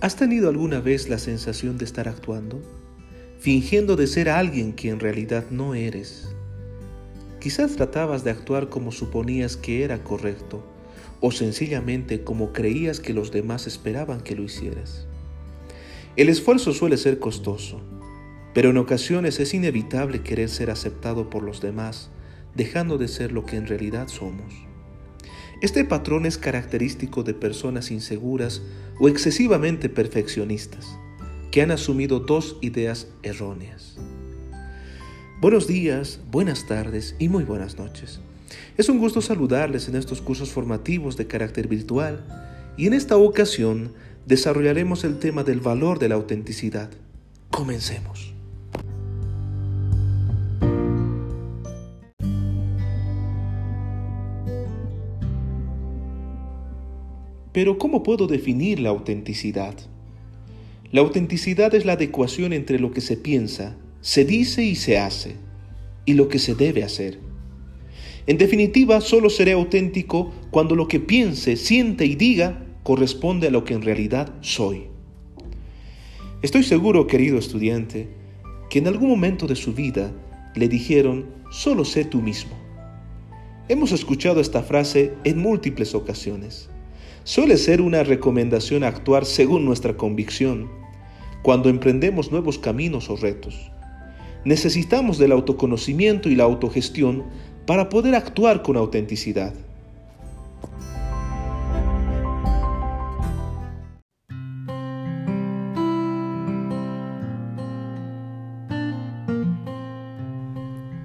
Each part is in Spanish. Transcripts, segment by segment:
¿Has tenido alguna vez la sensación de estar actuando? Fingiendo de ser alguien que en realidad no eres. Quizás tratabas de actuar como suponías que era correcto o sencillamente como creías que los demás esperaban que lo hicieras. El esfuerzo suele ser costoso, pero en ocasiones es inevitable querer ser aceptado por los demás, dejando de ser lo que en realidad somos. Este patrón es característico de personas inseguras o excesivamente perfeccionistas, que han asumido dos ideas erróneas. Buenos días, buenas tardes y muy buenas noches. Es un gusto saludarles en estos cursos formativos de carácter virtual y en esta ocasión desarrollaremos el tema del valor de la autenticidad. Comencemos. Pero ¿cómo puedo definir la autenticidad? La autenticidad es la adecuación entre lo que se piensa, se dice y se hace, y lo que se debe hacer. En definitiva, solo seré auténtico cuando lo que piense, siente y diga corresponde a lo que en realidad soy. Estoy seguro, querido estudiante, que en algún momento de su vida le dijeron, solo sé tú mismo. Hemos escuchado esta frase en múltiples ocasiones suele ser una recomendación actuar según nuestra convicción cuando emprendemos nuevos caminos o retos. Necesitamos del autoconocimiento y la autogestión para poder actuar con autenticidad.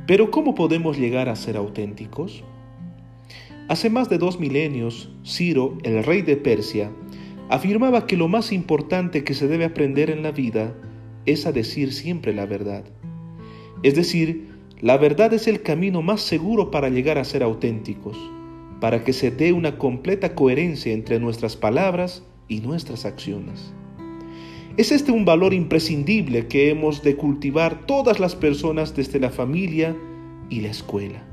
Pero ¿cómo podemos llegar a ser auténticos? Hace más de dos milenios, Ciro, el rey de Persia, afirmaba que lo más importante que se debe aprender en la vida es a decir siempre la verdad. Es decir, la verdad es el camino más seguro para llegar a ser auténticos, para que se dé una completa coherencia entre nuestras palabras y nuestras acciones. Es este un valor imprescindible que hemos de cultivar todas las personas desde la familia y la escuela.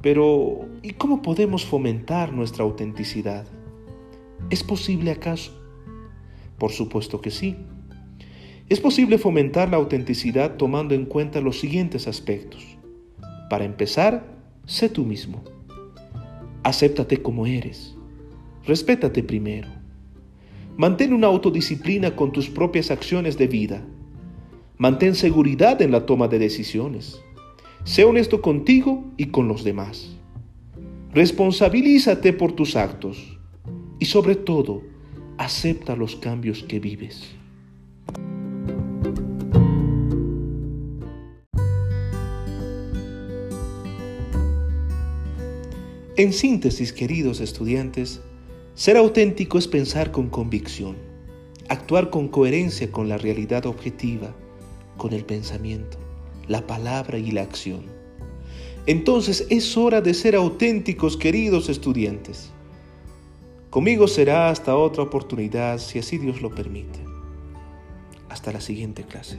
Pero, ¿y cómo podemos fomentar nuestra autenticidad? ¿Es posible acaso? Por supuesto que sí. Es posible fomentar la autenticidad tomando en cuenta los siguientes aspectos. Para empezar, sé tú mismo. Acéptate como eres. Respétate primero. Mantén una autodisciplina con tus propias acciones de vida. Mantén seguridad en la toma de decisiones. Sé honesto contigo y con los demás. Responsabilízate por tus actos y sobre todo, acepta los cambios que vives. En síntesis, queridos estudiantes, ser auténtico es pensar con convicción, actuar con coherencia con la realidad objetiva, con el pensamiento la palabra y la acción. Entonces es hora de ser auténticos, queridos estudiantes. Conmigo será hasta otra oportunidad, si así Dios lo permite. Hasta la siguiente clase.